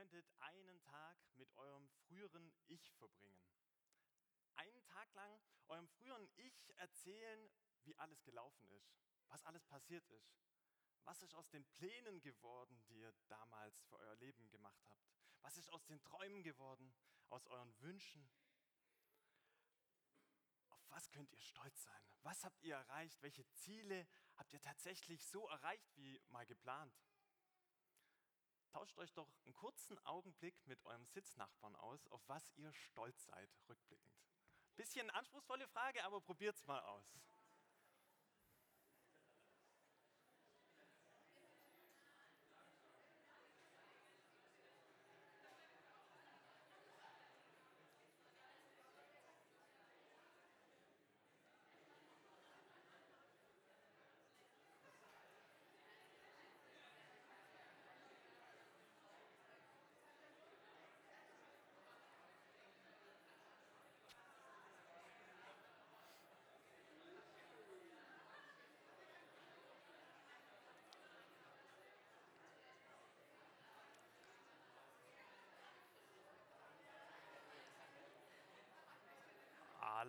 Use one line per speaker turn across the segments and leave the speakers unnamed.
könntet einen Tag mit eurem früheren Ich verbringen. Einen Tag lang eurem früheren Ich erzählen, wie alles gelaufen ist, was alles passiert ist. Was ist aus den Plänen geworden, die ihr damals für euer Leben gemacht habt? Was ist aus den Träumen geworden, aus euren Wünschen? Auf was könnt ihr stolz sein? Was habt ihr erreicht? Welche Ziele habt ihr tatsächlich so erreicht wie mal geplant? Tauscht euch doch einen kurzen Augenblick mit eurem Sitznachbarn aus, auf was ihr stolz seid, rückblickend. Bisschen anspruchsvolle Frage, aber probiert's mal aus.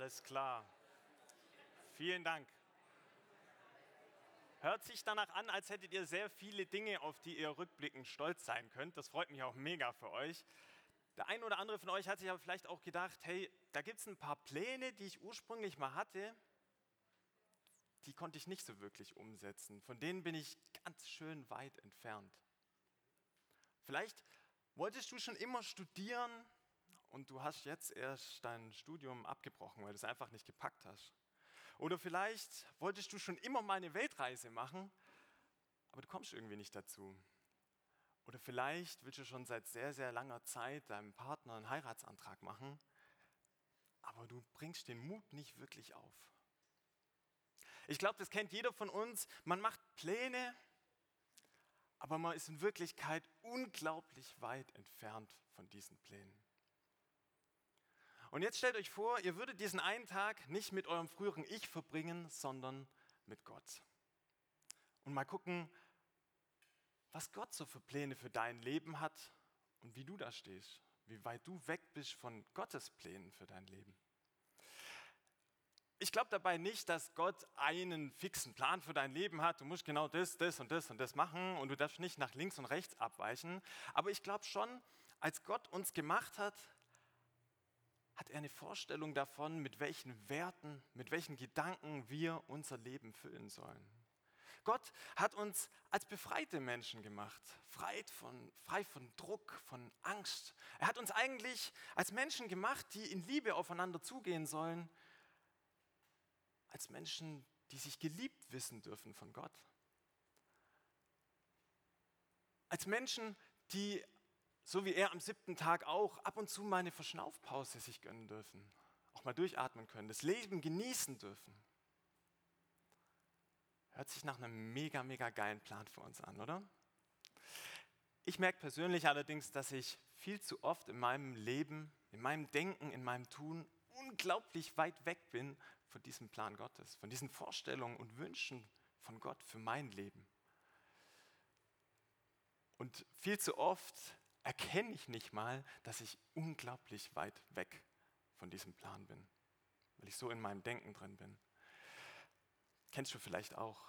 Alles klar. Vielen Dank. Hört sich danach an, als hättet ihr sehr viele Dinge, auf die ihr rückblickend stolz sein könnt. Das freut mich auch mega für euch. Der ein oder andere von euch hat sich aber vielleicht auch gedacht, hey, da gibt es ein paar Pläne, die ich ursprünglich mal hatte, die konnte ich nicht so wirklich umsetzen. Von denen bin ich ganz schön weit entfernt. Vielleicht wolltest du schon immer studieren, und du hast jetzt erst dein Studium abgebrochen, weil du es einfach nicht gepackt hast. Oder vielleicht wolltest du schon immer mal eine Weltreise machen, aber du kommst irgendwie nicht dazu. Oder vielleicht willst du schon seit sehr, sehr langer Zeit deinem Partner einen Heiratsantrag machen, aber du bringst den Mut nicht wirklich auf. Ich glaube, das kennt jeder von uns. Man macht Pläne, aber man ist in Wirklichkeit unglaublich weit entfernt von diesen Plänen. Und jetzt stellt euch vor, ihr würdet diesen einen Tag nicht mit eurem früheren Ich verbringen, sondern mit Gott. Und mal gucken, was Gott so für Pläne für dein Leben hat und wie du da stehst, wie weit du weg bist von Gottes Plänen für dein Leben. Ich glaube dabei nicht, dass Gott einen fixen Plan für dein Leben hat. Du musst genau das, das und das und das machen und du darfst nicht nach links und rechts abweichen. Aber ich glaube schon, als Gott uns gemacht hat, hat er eine Vorstellung davon, mit welchen Werten, mit welchen Gedanken wir unser Leben füllen sollen. Gott hat uns als befreite Menschen gemacht, frei von, frei von Druck, von Angst. Er hat uns eigentlich als Menschen gemacht, die in Liebe aufeinander zugehen sollen, als Menschen, die sich geliebt wissen dürfen von Gott. Als Menschen, die so wie er am siebten Tag auch, ab und zu mal eine Verschnaufpause sich gönnen dürfen, auch mal durchatmen können, das Leben genießen dürfen. Hört sich nach einem mega, mega geilen Plan für uns an, oder? Ich merke persönlich allerdings, dass ich viel zu oft in meinem Leben, in meinem Denken, in meinem Tun unglaublich weit weg bin von diesem Plan Gottes, von diesen Vorstellungen und Wünschen von Gott für mein Leben. Und viel zu oft erkenne ich nicht mal, dass ich unglaublich weit weg von diesem Plan bin, weil ich so in meinem Denken drin bin. Kennst du vielleicht auch.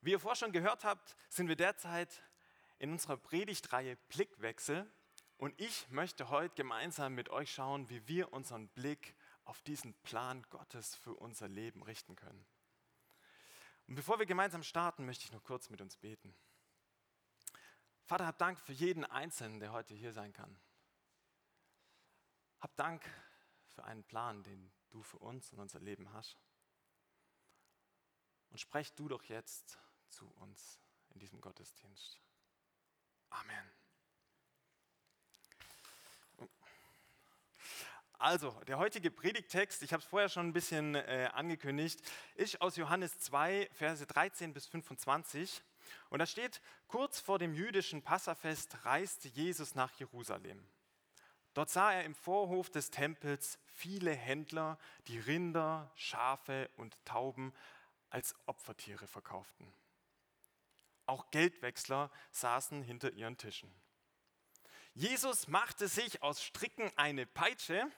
Wie ihr vorher schon gehört habt, sind wir derzeit in unserer Predigtreihe Blickwechsel und ich möchte heute gemeinsam mit euch schauen, wie wir unseren Blick auf diesen Plan Gottes für unser Leben richten können. Und bevor wir gemeinsam starten, möchte ich noch kurz mit uns beten. Vater, hab Dank für jeden Einzelnen, der heute hier sein kann. Hab Dank für einen Plan, den du für uns und unser Leben hast. Und sprech du doch jetzt zu uns in diesem Gottesdienst. Amen. Also, der heutige Predigtext, ich habe es vorher schon ein bisschen äh, angekündigt, ist aus Johannes 2, Verse 13 bis 25. Und da steht, kurz vor dem jüdischen Passafest reiste Jesus nach Jerusalem. Dort sah er im Vorhof des Tempels viele Händler, die Rinder, Schafe und Tauben als Opfertiere verkauften. Auch Geldwechsler saßen hinter ihren Tischen. Jesus machte sich aus Stricken eine Peitsche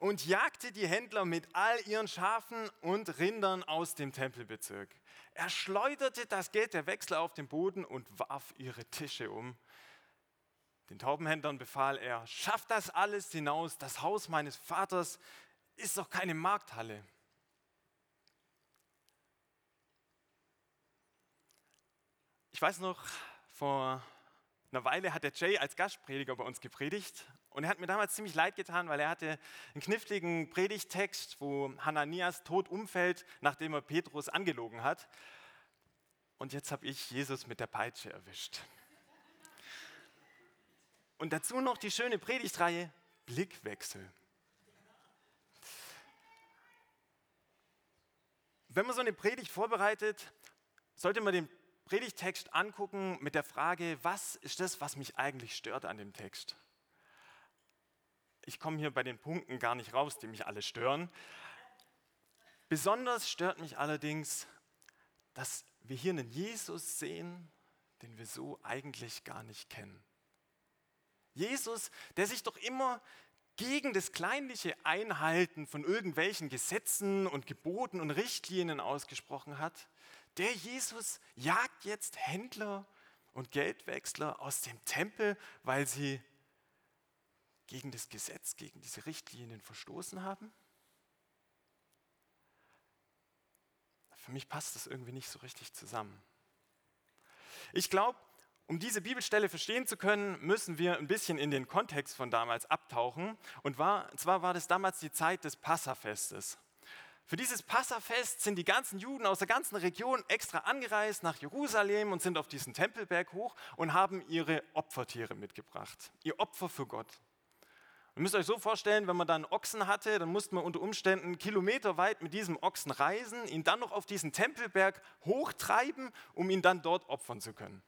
und jagte die Händler mit all ihren Schafen und Rindern aus dem Tempelbezirk. Er schleuderte das Geld der Wechsler auf den Boden und warf ihre Tische um. Den Taubenhändlern befahl er, schafft das alles hinaus, das Haus meines Vaters ist doch keine Markthalle. Ich weiß noch, vor einer Weile hat der Jay als Gastprediger bei uns gepredigt und er hat mir damals ziemlich leid getan, weil er hatte einen kniffligen Predigtext, wo Hananias tot umfällt, nachdem er Petrus angelogen hat. Und jetzt habe ich Jesus mit der Peitsche erwischt. Und dazu noch die schöne Predigtreihe Blickwechsel. Wenn man so eine Predigt vorbereitet, sollte man den Predigtext angucken mit der Frage, was ist das, was mich eigentlich stört an dem Text? Ich komme hier bei den Punkten gar nicht raus, die mich alle stören. Besonders stört mich allerdings, dass wir hier einen Jesus sehen, den wir so eigentlich gar nicht kennen. Jesus, der sich doch immer gegen das kleinliche Einhalten von irgendwelchen Gesetzen und Geboten und Richtlinien ausgesprochen hat, der Jesus jagt jetzt Händler und Geldwechsler aus dem Tempel, weil sie gegen das Gesetz, gegen diese Richtlinien verstoßen haben? Für mich passt das irgendwie nicht so richtig zusammen. Ich glaube, um diese Bibelstelle verstehen zu können, müssen wir ein bisschen in den Kontext von damals abtauchen. Und war, zwar war das damals die Zeit des Passafestes. Für dieses Passafest sind die ganzen Juden aus der ganzen Region extra angereist nach Jerusalem und sind auf diesen Tempelberg hoch und haben ihre Opfertiere mitgebracht. Ihr Opfer für Gott. Ihr müsst euch so vorstellen, wenn man dann Ochsen hatte, dann musste man unter Umständen kilometerweit mit diesem Ochsen reisen, ihn dann noch auf diesen Tempelberg hochtreiben, um ihn dann dort opfern zu können.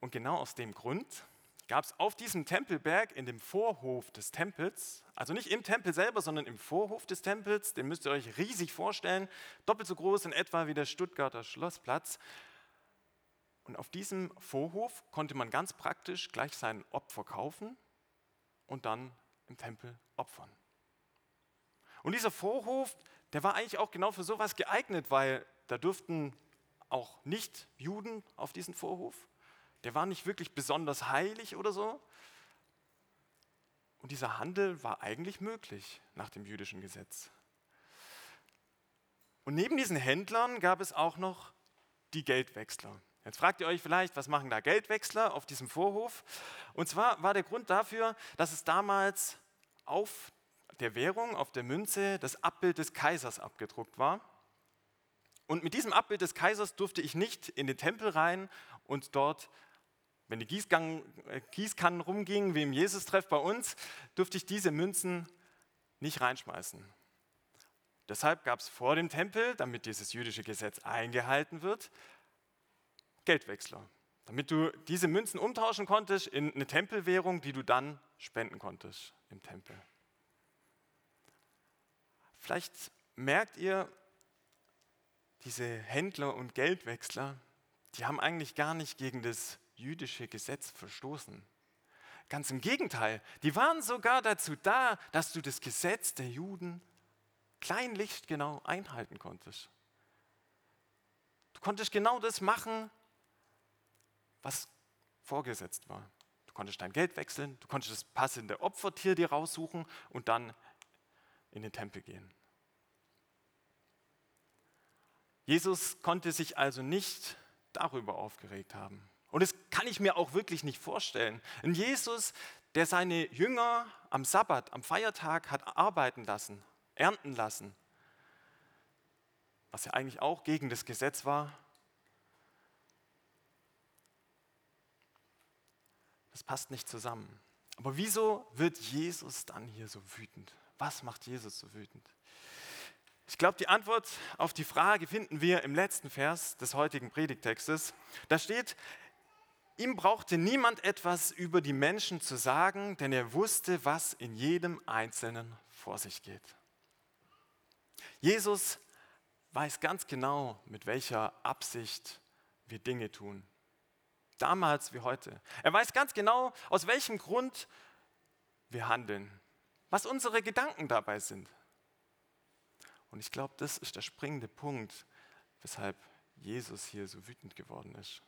Und genau aus dem Grund gab es auf diesem Tempelberg in dem Vorhof des Tempels, also nicht im Tempel selber, sondern im Vorhof des Tempels, den müsst ihr euch riesig vorstellen, doppelt so groß in etwa wie der Stuttgarter Schlossplatz. Und auf diesem Vorhof konnte man ganz praktisch gleich sein Opfer kaufen und dann im Tempel opfern. Und dieser Vorhof, der war eigentlich auch genau für sowas geeignet, weil da durften auch Nicht-Juden auf diesen Vorhof der war nicht wirklich besonders heilig oder so. Und dieser Handel war eigentlich möglich nach dem jüdischen Gesetz. Und neben diesen Händlern gab es auch noch die Geldwechsler. Jetzt fragt ihr euch vielleicht, was machen da Geldwechsler auf diesem Vorhof? Und zwar war der Grund dafür, dass es damals auf der Währung, auf der Münze, das Abbild des Kaisers abgedruckt war. Und mit diesem Abbild des Kaisers durfte ich nicht in den Tempel rein und dort wenn die Gießkannen, äh, Gießkannen rumgingen, wie im Jesus-Treff bei uns, durfte ich diese Münzen nicht reinschmeißen. Deshalb gab es vor dem Tempel, damit dieses jüdische Gesetz eingehalten wird, Geldwechsler. Damit du diese Münzen umtauschen konntest in eine Tempelwährung, die du dann spenden konntest im Tempel. Vielleicht merkt ihr, diese Händler und Geldwechsler, die haben eigentlich gar nicht gegen das jüdische Gesetz verstoßen. Ganz im Gegenteil, die waren sogar dazu da, dass du das Gesetz der Juden kleinlicht genau einhalten konntest. Du konntest genau das machen, was vorgesetzt war. Du konntest dein Geld wechseln, du konntest das passende Opfertier dir raussuchen und dann in den Tempel gehen. Jesus konnte sich also nicht darüber aufgeregt haben. Und das kann ich mir auch wirklich nicht vorstellen. Ein Jesus, der seine Jünger am Sabbat, am Feiertag hat arbeiten lassen, ernten lassen, was ja eigentlich auch gegen das Gesetz war. Das passt nicht zusammen. Aber wieso wird Jesus dann hier so wütend? Was macht Jesus so wütend? Ich glaube, die Antwort auf die Frage finden wir im letzten Vers des heutigen Predigtextes. Da steht, Ihm brauchte niemand etwas über die Menschen zu sagen, denn er wusste, was in jedem Einzelnen vor sich geht. Jesus weiß ganz genau, mit welcher Absicht wir Dinge tun. Damals wie heute. Er weiß ganz genau, aus welchem Grund wir handeln, was unsere Gedanken dabei sind. Und ich glaube, das ist der springende Punkt, weshalb Jesus hier so wütend geworden ist.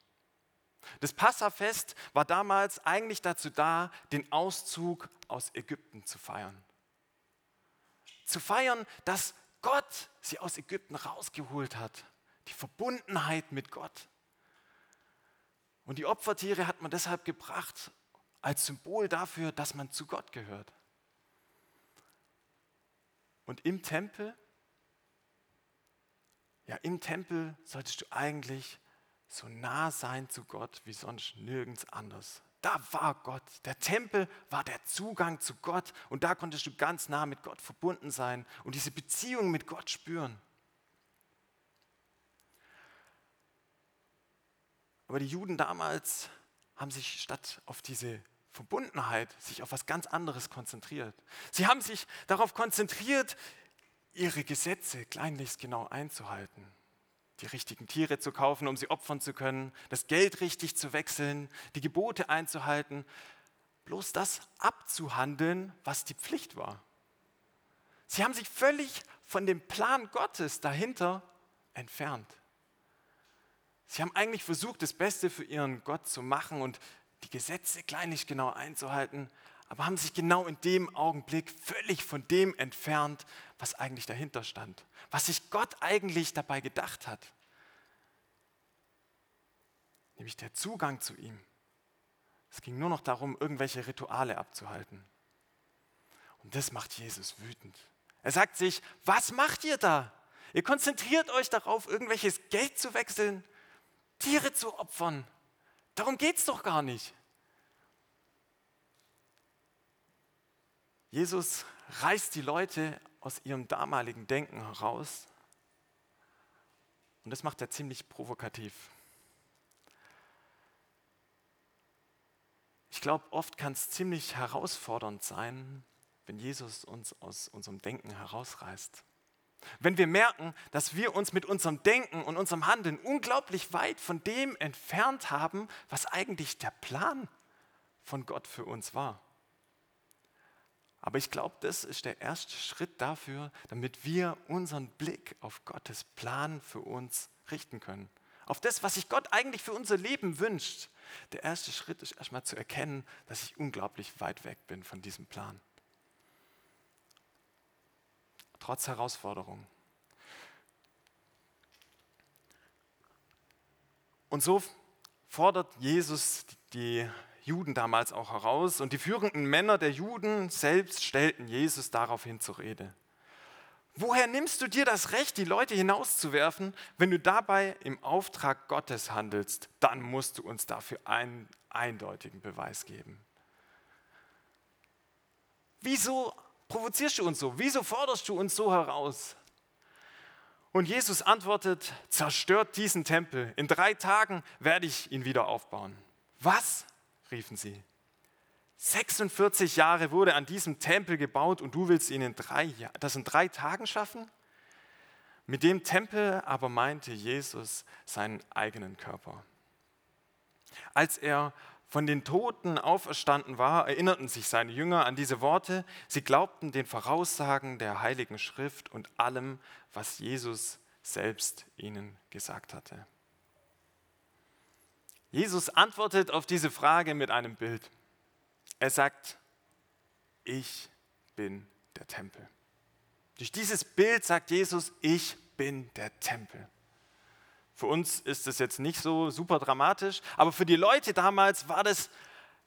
Das Passafest war damals eigentlich dazu da, den Auszug aus Ägypten zu feiern. Zu feiern, dass Gott sie aus Ägypten rausgeholt hat. Die Verbundenheit mit Gott. Und die Opfertiere hat man deshalb gebracht als Symbol dafür, dass man zu Gott gehört. Und im Tempel, ja, im Tempel solltest du eigentlich so nah sein zu Gott wie sonst nirgends anders. Da war Gott. Der Tempel war der Zugang zu Gott und da konntest du ganz nah mit Gott verbunden sein und diese Beziehung mit Gott spüren. Aber die Juden damals haben sich statt auf diese Verbundenheit sich auf was ganz anderes konzentriert. Sie haben sich darauf konzentriert, ihre Gesetze kleinlichst genau einzuhalten die richtigen Tiere zu kaufen, um sie opfern zu können, das Geld richtig zu wechseln, die Gebote einzuhalten, bloß das abzuhandeln, was die Pflicht war. Sie haben sich völlig von dem Plan Gottes dahinter entfernt. Sie haben eigentlich versucht, das Beste für ihren Gott zu machen und die Gesetze kleinlich genau einzuhalten, aber haben sich genau in dem Augenblick völlig von dem entfernt, was eigentlich dahinter stand, was sich Gott eigentlich dabei gedacht hat. Nämlich der Zugang zu ihm. Es ging nur noch darum, irgendwelche Rituale abzuhalten. Und das macht Jesus wütend. Er sagt sich, was macht ihr da? Ihr konzentriert euch darauf, irgendwelches Geld zu wechseln, Tiere zu opfern. Darum geht es doch gar nicht. Jesus reißt die Leute aus ihrem damaligen Denken heraus und das macht er ziemlich provokativ. Ich glaube, oft kann es ziemlich herausfordernd sein, wenn Jesus uns aus unserem Denken herausreißt. Wenn wir merken, dass wir uns mit unserem Denken und unserem Handeln unglaublich weit von dem entfernt haben, was eigentlich der Plan von Gott für uns war. Aber ich glaube, das ist der erste Schritt dafür, damit wir unseren Blick auf Gottes Plan für uns richten können. Auf das, was sich Gott eigentlich für unser Leben wünscht. Der erste Schritt ist erstmal zu erkennen, dass ich unglaublich weit weg bin von diesem Plan. Trotz Herausforderungen. Und so fordert Jesus die Juden damals auch heraus. Und die führenden Männer der Juden selbst stellten Jesus daraufhin zur Rede. Woher nimmst du dir das Recht, die Leute hinauszuwerfen, wenn du dabei im Auftrag Gottes handelst? Dann musst du uns dafür einen eindeutigen Beweis geben. Wieso provozierst du uns so? Wieso forderst du uns so heraus? Und Jesus antwortet, zerstört diesen Tempel. In drei Tagen werde ich ihn wieder aufbauen. Was? riefen sie. 46 Jahre wurde an diesem Tempel gebaut und du willst ihn in drei, das in drei Tagen schaffen? Mit dem Tempel aber meinte Jesus seinen eigenen Körper. Als er von den Toten auferstanden war, erinnerten sich seine Jünger an diese Worte. Sie glaubten den Voraussagen der Heiligen Schrift und allem, was Jesus selbst ihnen gesagt hatte. Jesus antwortet auf diese Frage mit einem Bild. Er sagt, ich bin der Tempel. Durch dieses Bild sagt Jesus, ich bin der Tempel. Für uns ist es jetzt nicht so super dramatisch, aber für die Leute damals war das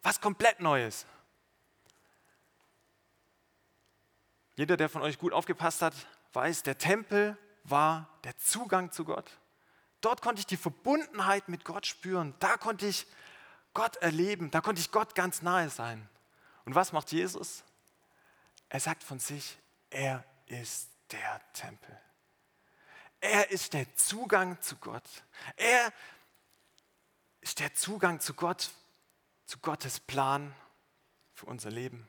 was komplett Neues. Jeder, der von euch gut aufgepasst hat, weiß, der Tempel war der Zugang zu Gott. Dort konnte ich die Verbundenheit mit Gott spüren. Da konnte ich Gott erleben. Da konnte ich Gott ganz nahe sein. Und was macht Jesus? Er sagt von sich, er ist der Tempel. Er ist der Zugang zu Gott. Er ist der Zugang zu Gott, zu Gottes Plan für unser Leben.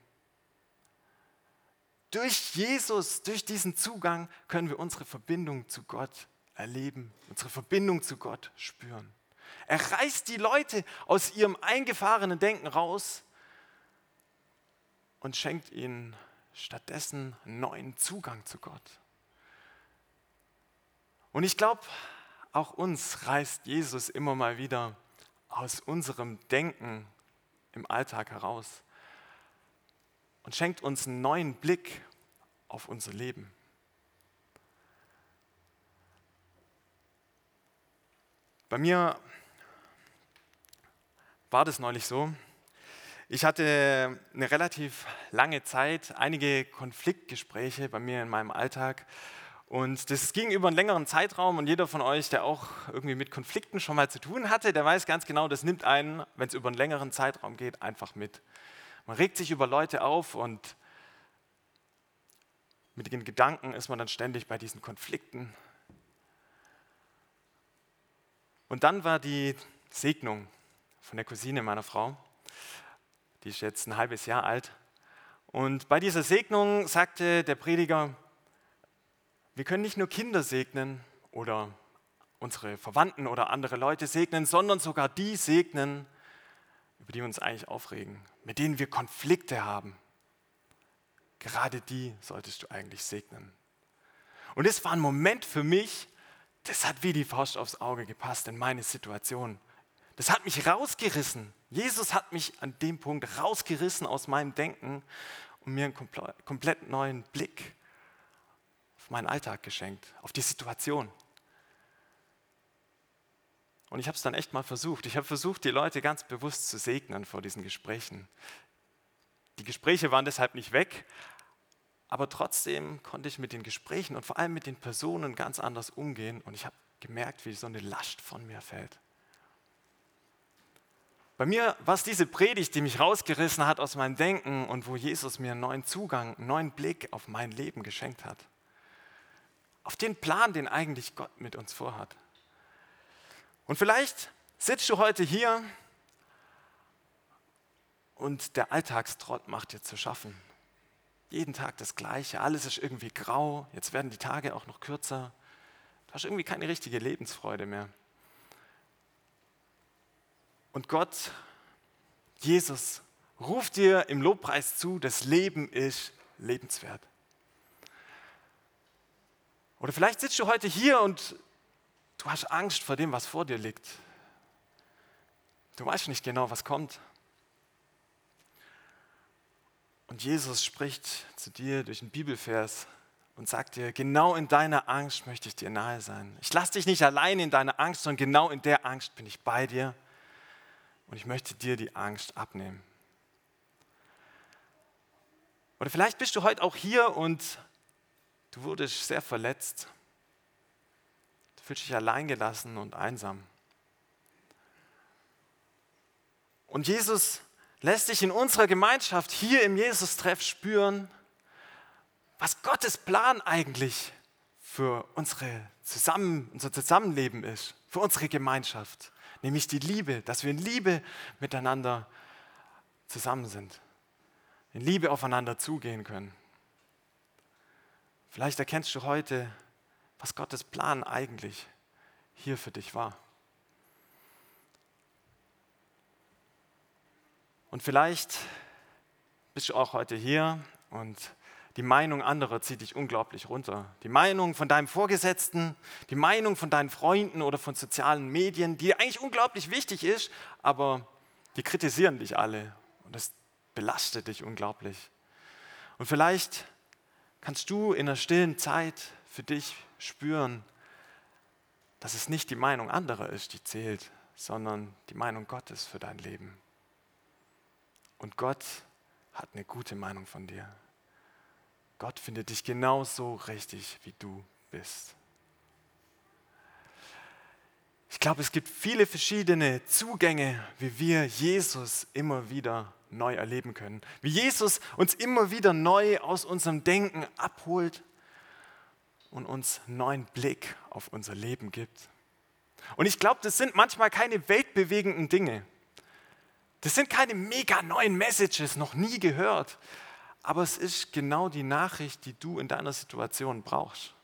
Durch Jesus, durch diesen Zugang können wir unsere Verbindung zu Gott erleben, unsere Verbindung zu Gott spüren. Er reißt die Leute aus ihrem eingefahrenen Denken raus und schenkt ihnen stattdessen neuen Zugang zu Gott. Und ich glaube, auch uns reißt Jesus immer mal wieder aus unserem Denken im Alltag heraus und schenkt uns einen neuen Blick auf unser Leben. Bei mir war das neulich so. Ich hatte eine relativ lange Zeit, einige Konfliktgespräche bei mir in meinem Alltag. Und das ging über einen längeren Zeitraum und jeder von euch, der auch irgendwie mit Konflikten schon mal zu tun hatte, der weiß ganz genau, das nimmt einen, wenn es über einen längeren Zeitraum geht, einfach mit. Man regt sich über Leute auf und mit den Gedanken ist man dann ständig bei diesen Konflikten und dann war die Segnung von der Cousine meiner Frau, die ist jetzt ein halbes Jahr alt. Und bei dieser Segnung sagte der Prediger, wir können nicht nur Kinder segnen oder unsere Verwandten oder andere Leute segnen, sondern sogar die segnen, über die wir uns eigentlich aufregen, mit denen wir Konflikte haben. Gerade die solltest du eigentlich segnen. Und es war ein Moment für mich, das hat wie die Faust aufs Auge gepasst in meine Situation. Das hat mich rausgerissen. Jesus hat mich an dem Punkt rausgerissen aus meinem Denken und mir einen komplett neuen Blick auf meinen Alltag geschenkt, auf die Situation. Und ich habe es dann echt mal versucht. Ich habe versucht, die Leute ganz bewusst zu segnen vor diesen Gesprächen. Die Gespräche waren deshalb nicht weg, aber trotzdem konnte ich mit den Gesprächen und vor allem mit den Personen ganz anders umgehen und ich habe gemerkt, wie so eine Last von mir fällt. Bei mir war es diese Predigt, die mich rausgerissen hat aus meinem Denken und wo Jesus mir einen neuen Zugang, einen neuen Blick auf mein Leben geschenkt hat. Auf den Plan, den eigentlich Gott mit uns vorhat. Und vielleicht sitzt du heute hier und der Alltagstrott macht dir zu schaffen. Jeden Tag das Gleiche, alles ist irgendwie grau, jetzt werden die Tage auch noch kürzer. Du hast irgendwie keine richtige Lebensfreude mehr. Und Gott, Jesus, ruft dir im Lobpreis zu, das Leben ist lebenswert. Oder vielleicht sitzt du heute hier und du hast Angst vor dem, was vor dir liegt. Du weißt nicht genau, was kommt. Und Jesus spricht zu dir durch einen Bibelvers und sagt dir, genau in deiner Angst möchte ich dir nahe sein. Ich lasse dich nicht allein in deiner Angst, sondern genau in der Angst bin ich bei dir und ich möchte dir die Angst abnehmen. Oder vielleicht bist du heute auch hier und du wurdest sehr verletzt. Du fühlst dich alleingelassen und einsam. Und Jesus lässt sich in unserer Gemeinschaft hier im Jesus-Treff spüren, was Gottes Plan eigentlich für unsere Zusammen, unser Zusammenleben ist, für unsere Gemeinschaft. Nämlich die Liebe, dass wir in Liebe miteinander zusammen sind, in Liebe aufeinander zugehen können. Vielleicht erkennst du heute, was Gottes Plan eigentlich hier für dich war. Und vielleicht bist du auch heute hier und die Meinung anderer zieht dich unglaublich runter. Die Meinung von deinem Vorgesetzten, die Meinung von deinen Freunden oder von sozialen Medien, die eigentlich unglaublich wichtig ist, aber die kritisieren dich alle und das belastet dich unglaublich. Und vielleicht kannst du in einer stillen Zeit für dich spüren, dass es nicht die Meinung anderer ist, die zählt, sondern die Meinung Gottes für dein Leben. Und Gott hat eine gute Meinung von dir. Gott findet dich genauso richtig, wie du bist. Ich glaube, es gibt viele verschiedene Zugänge, wie wir Jesus immer wieder neu erleben können. Wie Jesus uns immer wieder neu aus unserem Denken abholt und uns neuen Blick auf unser Leben gibt. Und ich glaube, das sind manchmal keine weltbewegenden Dinge. Das sind keine mega neuen Messages, noch nie gehört. Aber es ist genau die Nachricht, die du in deiner Situation brauchst.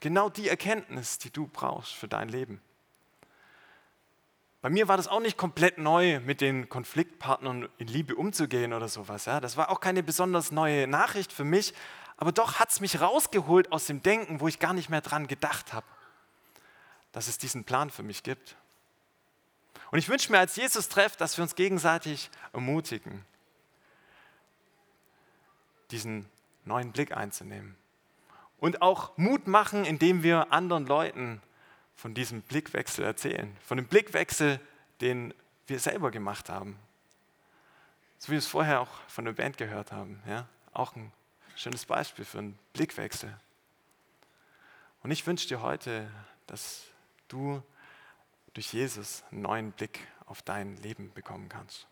Genau die Erkenntnis, die du brauchst für dein Leben. Bei mir war das auch nicht komplett neu, mit den Konfliktpartnern in Liebe umzugehen oder sowas. Ja. Das war auch keine besonders neue Nachricht für mich, aber doch hat es mich rausgeholt aus dem Denken, wo ich gar nicht mehr dran gedacht habe, dass es diesen Plan für mich gibt. Und ich wünsche mir als Jesus trefft, dass wir uns gegenseitig ermutigen, diesen neuen Blick einzunehmen. Und auch Mut machen, indem wir anderen Leuten von diesem Blickwechsel erzählen. Von dem Blickwechsel, den wir selber gemacht haben. So wie wir es vorher auch von der Band gehört haben. Ja? Auch ein schönes Beispiel für einen Blickwechsel. Und ich wünsche dir heute, dass du durch Jesus einen neuen Blick auf dein Leben bekommen kannst.